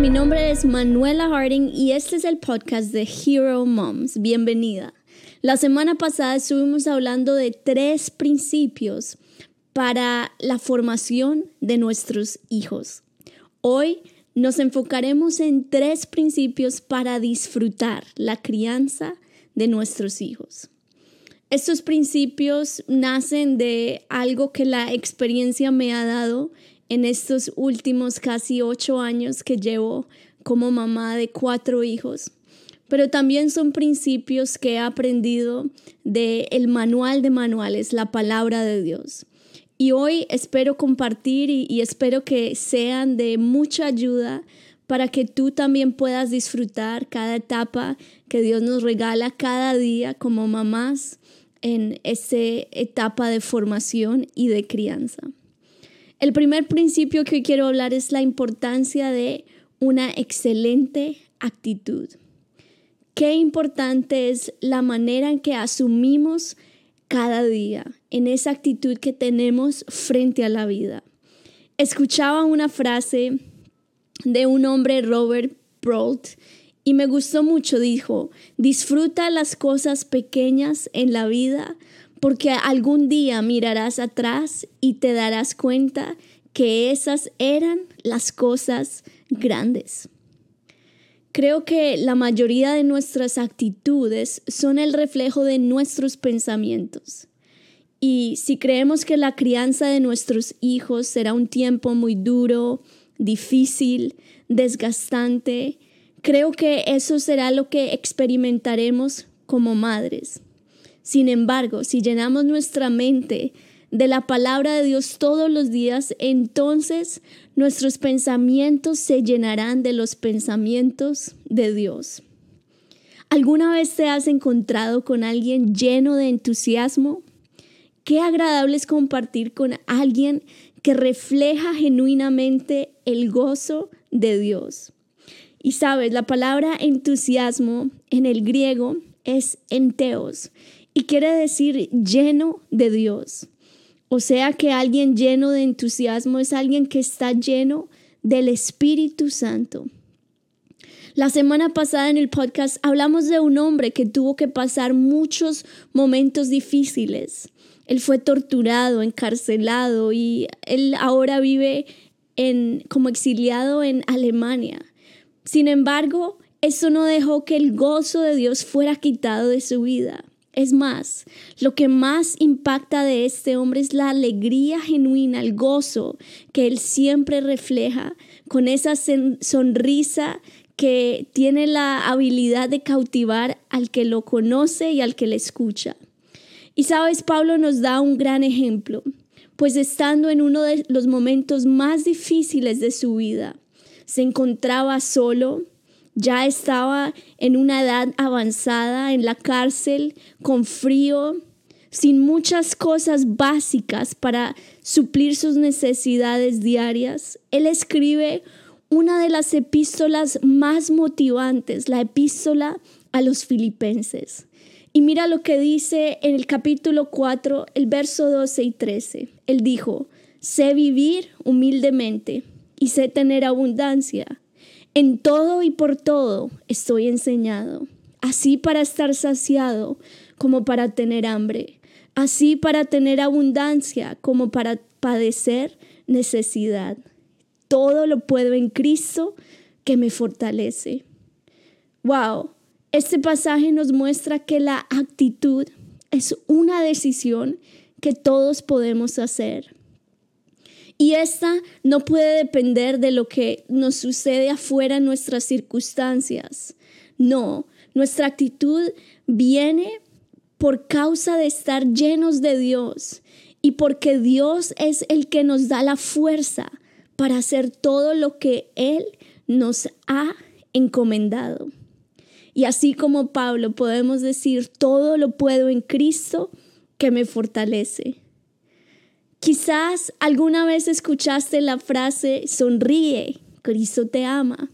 mi nombre es Manuela Harding y este es el podcast de Hero Moms. Bienvenida. La semana pasada estuvimos hablando de tres principios para la formación de nuestros hijos. Hoy nos enfocaremos en tres principios para disfrutar la crianza de nuestros hijos. Estos principios nacen de algo que la experiencia me ha dado en estos últimos casi ocho años que llevo como mamá de cuatro hijos, pero también son principios que he aprendido del el manual de manuales, la palabra de Dios. Y hoy espero compartir y, y espero que sean de mucha ayuda para que tú también puedas disfrutar cada etapa que Dios nos regala cada día como mamás en esa etapa de formación y de crianza. El primer principio que hoy quiero hablar es la importancia de una excelente actitud. Qué importante es la manera en que asumimos cada día, en esa actitud que tenemos frente a la vida. Escuchaba una frase de un hombre, Robert Brault, y me gustó mucho, dijo, disfruta las cosas pequeñas en la vida porque algún día mirarás atrás y te darás cuenta que esas eran las cosas grandes. Creo que la mayoría de nuestras actitudes son el reflejo de nuestros pensamientos. Y si creemos que la crianza de nuestros hijos será un tiempo muy duro, difícil, desgastante, Creo que eso será lo que experimentaremos como madres. Sin embargo, si llenamos nuestra mente de la palabra de Dios todos los días, entonces nuestros pensamientos se llenarán de los pensamientos de Dios. ¿Alguna vez te has encontrado con alguien lleno de entusiasmo? Qué agradable es compartir con alguien que refleja genuinamente el gozo de Dios. Y sabes, la palabra entusiasmo en el griego es enteos y quiere decir lleno de Dios. O sea que alguien lleno de entusiasmo es alguien que está lleno del Espíritu Santo. La semana pasada en el podcast hablamos de un hombre que tuvo que pasar muchos momentos difíciles. Él fue torturado, encarcelado y él ahora vive en, como exiliado en Alemania. Sin embargo, eso no dejó que el gozo de Dios fuera quitado de su vida. Es más, lo que más impacta de este hombre es la alegría genuina, el gozo que él siempre refleja con esa sonrisa que tiene la habilidad de cautivar al que lo conoce y al que le escucha. Y sabes, Pablo nos da un gran ejemplo, pues estando en uno de los momentos más difíciles de su vida, se encontraba solo, ya estaba en una edad avanzada, en la cárcel, con frío, sin muchas cosas básicas para suplir sus necesidades diarias. Él escribe una de las epístolas más motivantes, la epístola a los filipenses. Y mira lo que dice en el capítulo 4, el verso 12 y 13. Él dijo, sé vivir humildemente y sé tener abundancia. En todo y por todo estoy enseñado, así para estar saciado como para tener hambre, así para tener abundancia como para padecer necesidad. Todo lo puedo en Cristo que me fortalece. Wow, este pasaje nos muestra que la actitud es una decisión que todos podemos hacer. Y esta no puede depender de lo que nos sucede afuera en nuestras circunstancias. No, nuestra actitud viene por causa de estar llenos de Dios y porque Dios es el que nos da la fuerza para hacer todo lo que Él nos ha encomendado. Y así como Pablo podemos decir, todo lo puedo en Cristo que me fortalece. Quizás alguna vez escuchaste la frase sonríe, Cristo te ama.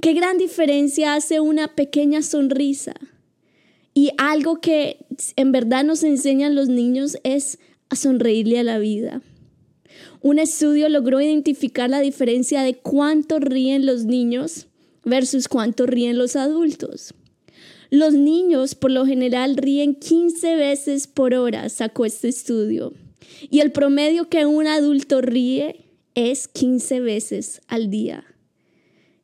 Qué gran diferencia hace una pequeña sonrisa. Y algo que en verdad nos enseñan los niños es a sonreírle a la vida. Un estudio logró identificar la diferencia de cuánto ríen los niños versus cuánto ríen los adultos. Los niños por lo general ríen 15 veces por hora, sacó este estudio. Y el promedio que un adulto ríe es 15 veces al día.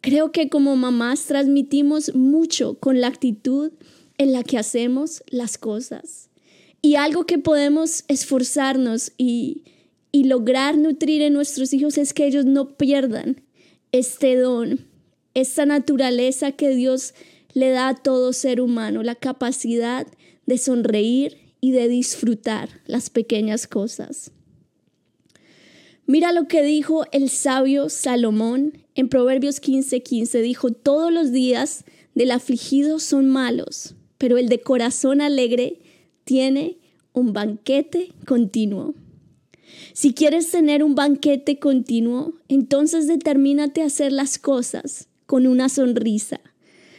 Creo que como mamás transmitimos mucho con la actitud en la que hacemos las cosas. Y algo que podemos esforzarnos y, y lograr nutrir en nuestros hijos es que ellos no pierdan este don, esta naturaleza que Dios le da a todo ser humano, la capacidad de sonreír y de disfrutar las pequeñas cosas. Mira lo que dijo el sabio Salomón en Proverbios 15:15. 15. Dijo, todos los días del afligido son malos, pero el de corazón alegre tiene un banquete continuo. Si quieres tener un banquete continuo, entonces determínate a hacer las cosas con una sonrisa.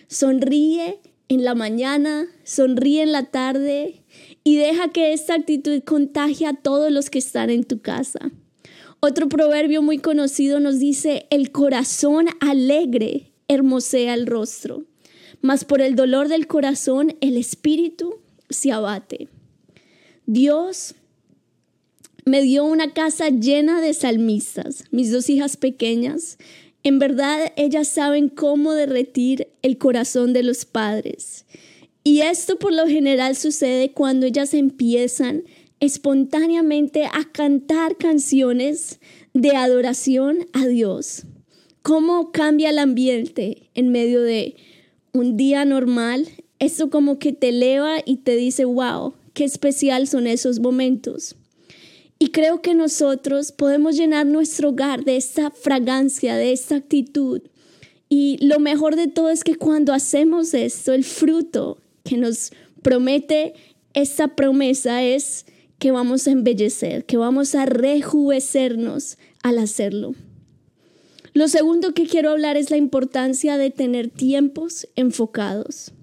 Sonríe en la mañana, sonríe en la tarde y deja que esta actitud contagie a todos los que están en tu casa. Otro proverbio muy conocido nos dice, el corazón alegre hermosea el rostro, mas por el dolor del corazón el espíritu se abate. Dios me dio una casa llena de salmistas, mis dos hijas pequeñas. En verdad, ellas saben cómo derretir el corazón de los padres. Y esto por lo general sucede cuando ellas empiezan espontáneamente a cantar canciones de adoración a Dios. ¿Cómo cambia el ambiente en medio de un día normal? Eso como que te eleva y te dice, wow, qué especial son esos momentos. Y creo que nosotros podemos llenar nuestro hogar de esta fragancia, de esta actitud. Y lo mejor de todo es que cuando hacemos esto, el fruto que nos promete esta promesa es que vamos a embellecer, que vamos a rejuvecernos al hacerlo. Lo segundo que quiero hablar es la importancia de tener tiempos enfocados.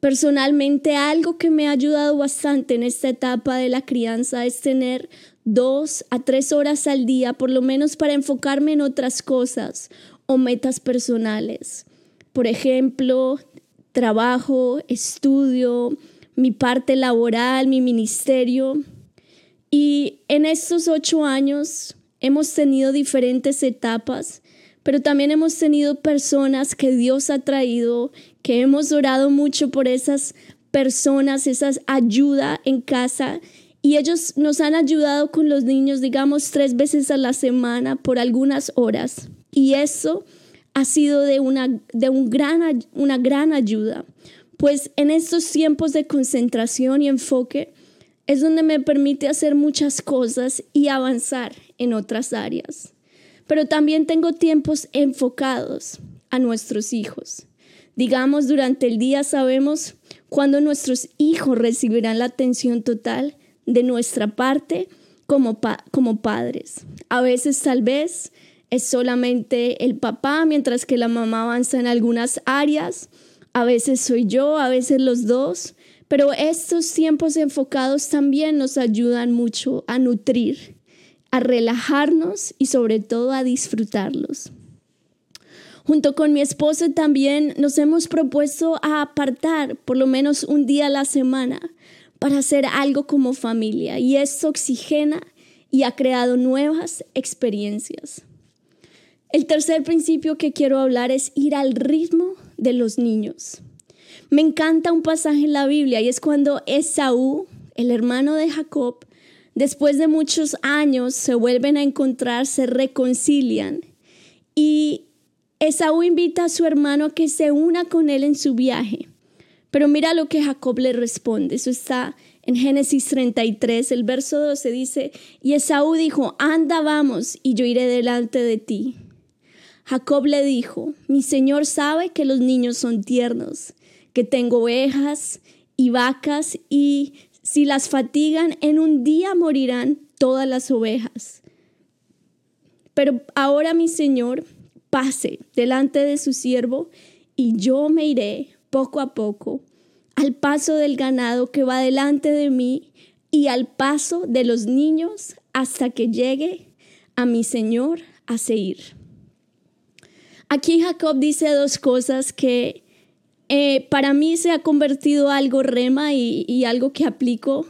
Personalmente, algo que me ha ayudado bastante en esta etapa de la crianza es tener dos a tres horas al día, por lo menos para enfocarme en otras cosas o metas personales. Por ejemplo, trabajo, estudio, mi parte laboral, mi ministerio. Y en estos ocho años hemos tenido diferentes etapas, pero también hemos tenido personas que Dios ha traído, que hemos orado mucho por esas personas, esas ayuda en casa. Y ellos nos han ayudado con los niños, digamos, tres veces a la semana por algunas horas. Y eso ha sido de una, de un gran, una gran ayuda, pues en estos tiempos de concentración y enfoque, es donde me permite hacer muchas cosas y avanzar en otras áreas. Pero también tengo tiempos enfocados a nuestros hijos. Digamos, durante el día sabemos cuándo nuestros hijos recibirán la atención total de nuestra parte como, como padres. A veces tal vez es solamente el papá, mientras que la mamá avanza en algunas áreas. A veces soy yo, a veces los dos, pero estos tiempos enfocados también nos ayudan mucho a nutrir, a relajarnos y sobre todo a disfrutarlos. Junto con mi esposo también nos hemos propuesto a apartar por lo menos un día a la semana para hacer algo como familia y esto oxigena y ha creado nuevas experiencias. El tercer principio que quiero hablar es ir al ritmo de los niños. Me encanta un pasaje en la Biblia y es cuando Esaú, el hermano de Jacob, después de muchos años se vuelven a encontrar, se reconcilian y Esaú invita a su hermano a que se una con él en su viaje. Pero mira lo que Jacob le responde. Eso está en Génesis 33, el verso 12 dice, y Esaú dijo, anda vamos y yo iré delante de ti. Jacob le dijo, mi señor sabe que los niños son tiernos que tengo ovejas y vacas y si las fatigan, en un día morirán todas las ovejas. Pero ahora mi Señor pase delante de su siervo y yo me iré poco a poco al paso del ganado que va delante de mí y al paso de los niños hasta que llegue a mi Señor a seguir. Aquí Jacob dice dos cosas que eh, para mí se ha convertido algo rema y, y algo que aplico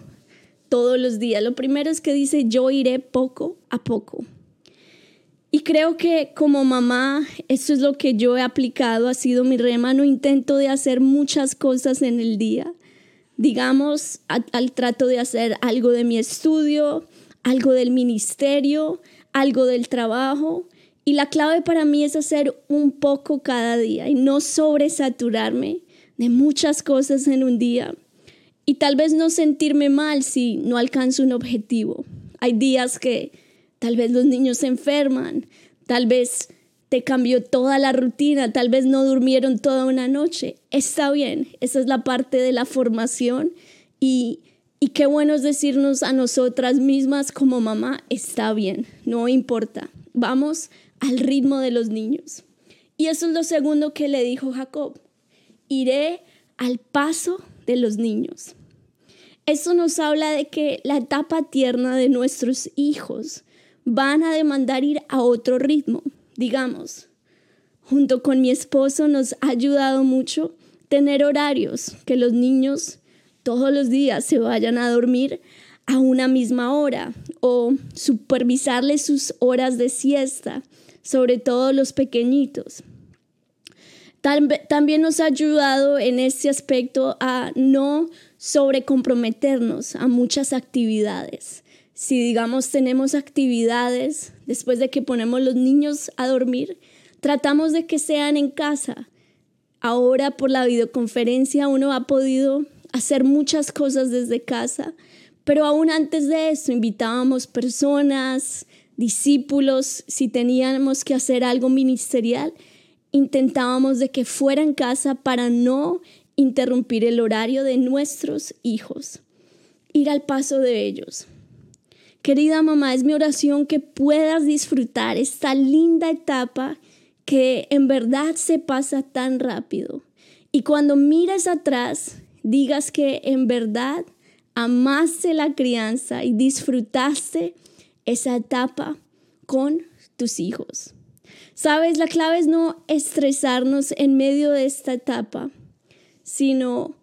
todos los días. Lo primero es que dice, yo iré poco a poco. Y creo que como mamá, eso es lo que yo he aplicado, ha sido mi rema, no intento de hacer muchas cosas en el día. Digamos, al trato de hacer algo de mi estudio, algo del ministerio, algo del trabajo. Y la clave para mí es hacer un poco cada día y no sobresaturarme de muchas cosas en un día. Y tal vez no sentirme mal si no alcanzo un objetivo. Hay días que tal vez los niños se enferman, tal vez te cambió toda la rutina, tal vez no durmieron toda una noche. Está bien, esa es la parte de la formación y, y qué bueno es decirnos a nosotras mismas como mamá, está bien, no importa, vamos al ritmo de los niños. Y eso es lo segundo que le dijo Jacob, iré al paso de los niños. Eso nos habla de que la etapa tierna de nuestros hijos van a demandar ir a otro ritmo, digamos. Junto con mi esposo nos ha ayudado mucho tener horarios, que los niños todos los días se vayan a dormir a una misma hora o supervisarles sus horas de siesta, sobre todo los pequeñitos. También nos ha ayudado en este aspecto a no sobrecomprometernos a muchas actividades. Si digamos tenemos actividades después de que ponemos los niños a dormir, tratamos de que sean en casa. Ahora por la videoconferencia uno ha podido hacer muchas cosas desde casa, pero aún antes de eso invitábamos personas, discípulos, si teníamos que hacer algo ministerial, intentábamos de que fuera en casa para no interrumpir el horario de nuestros hijos, ir al paso de ellos. Querida mamá, es mi oración que puedas disfrutar esta linda etapa que en verdad se pasa tan rápido. Y cuando mires atrás, digas que en verdad amaste la crianza y disfrutaste esa etapa con tus hijos. Sabes, la clave es no estresarnos en medio de esta etapa, sino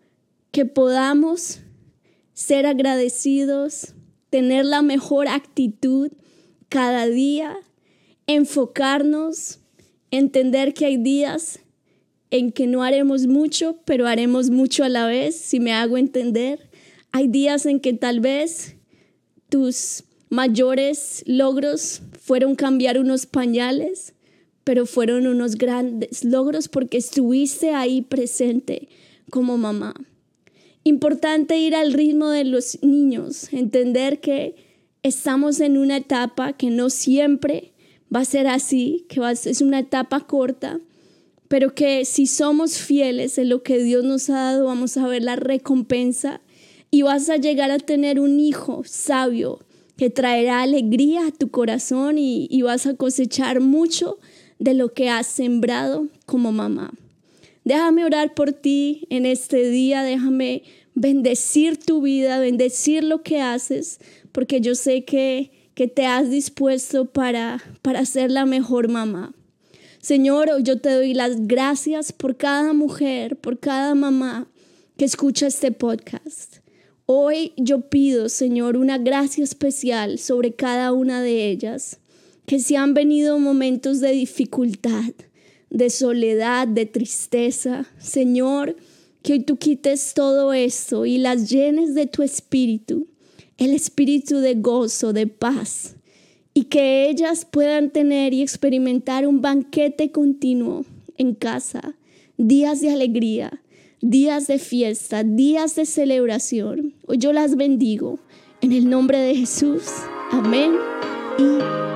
que podamos ser agradecidos, tener la mejor actitud cada día, enfocarnos, entender que hay días en que no haremos mucho, pero haremos mucho a la vez, si me hago entender. Hay días en que tal vez tus mayores logros fueron cambiar unos pañales, pero fueron unos grandes logros porque estuviste ahí presente como mamá. Importante ir al ritmo de los niños, entender que estamos en una etapa que no siempre va a ser así, que es una etapa corta, pero que si somos fieles en lo que Dios nos ha dado, vamos a ver la recompensa y vas a llegar a tener un hijo sabio que traerá alegría a tu corazón y, y vas a cosechar mucho de lo que has sembrado como mamá. Déjame orar por ti en este día, déjame bendecir tu vida, bendecir lo que haces, porque yo sé que, que te has dispuesto para, para ser la mejor mamá. Señor, yo te doy las gracias por cada mujer, por cada mamá que escucha este podcast. Hoy yo pido, Señor, una gracia especial sobre cada una de ellas que si han venido momentos de dificultad, de soledad, de tristeza, Señor, que hoy tú quites todo esto y las llenes de tu espíritu, el espíritu de gozo, de paz, y que ellas puedan tener y experimentar un banquete continuo en casa, días de alegría, días de fiesta, días de celebración. Hoy yo las bendigo en el nombre de Jesús. Amén y.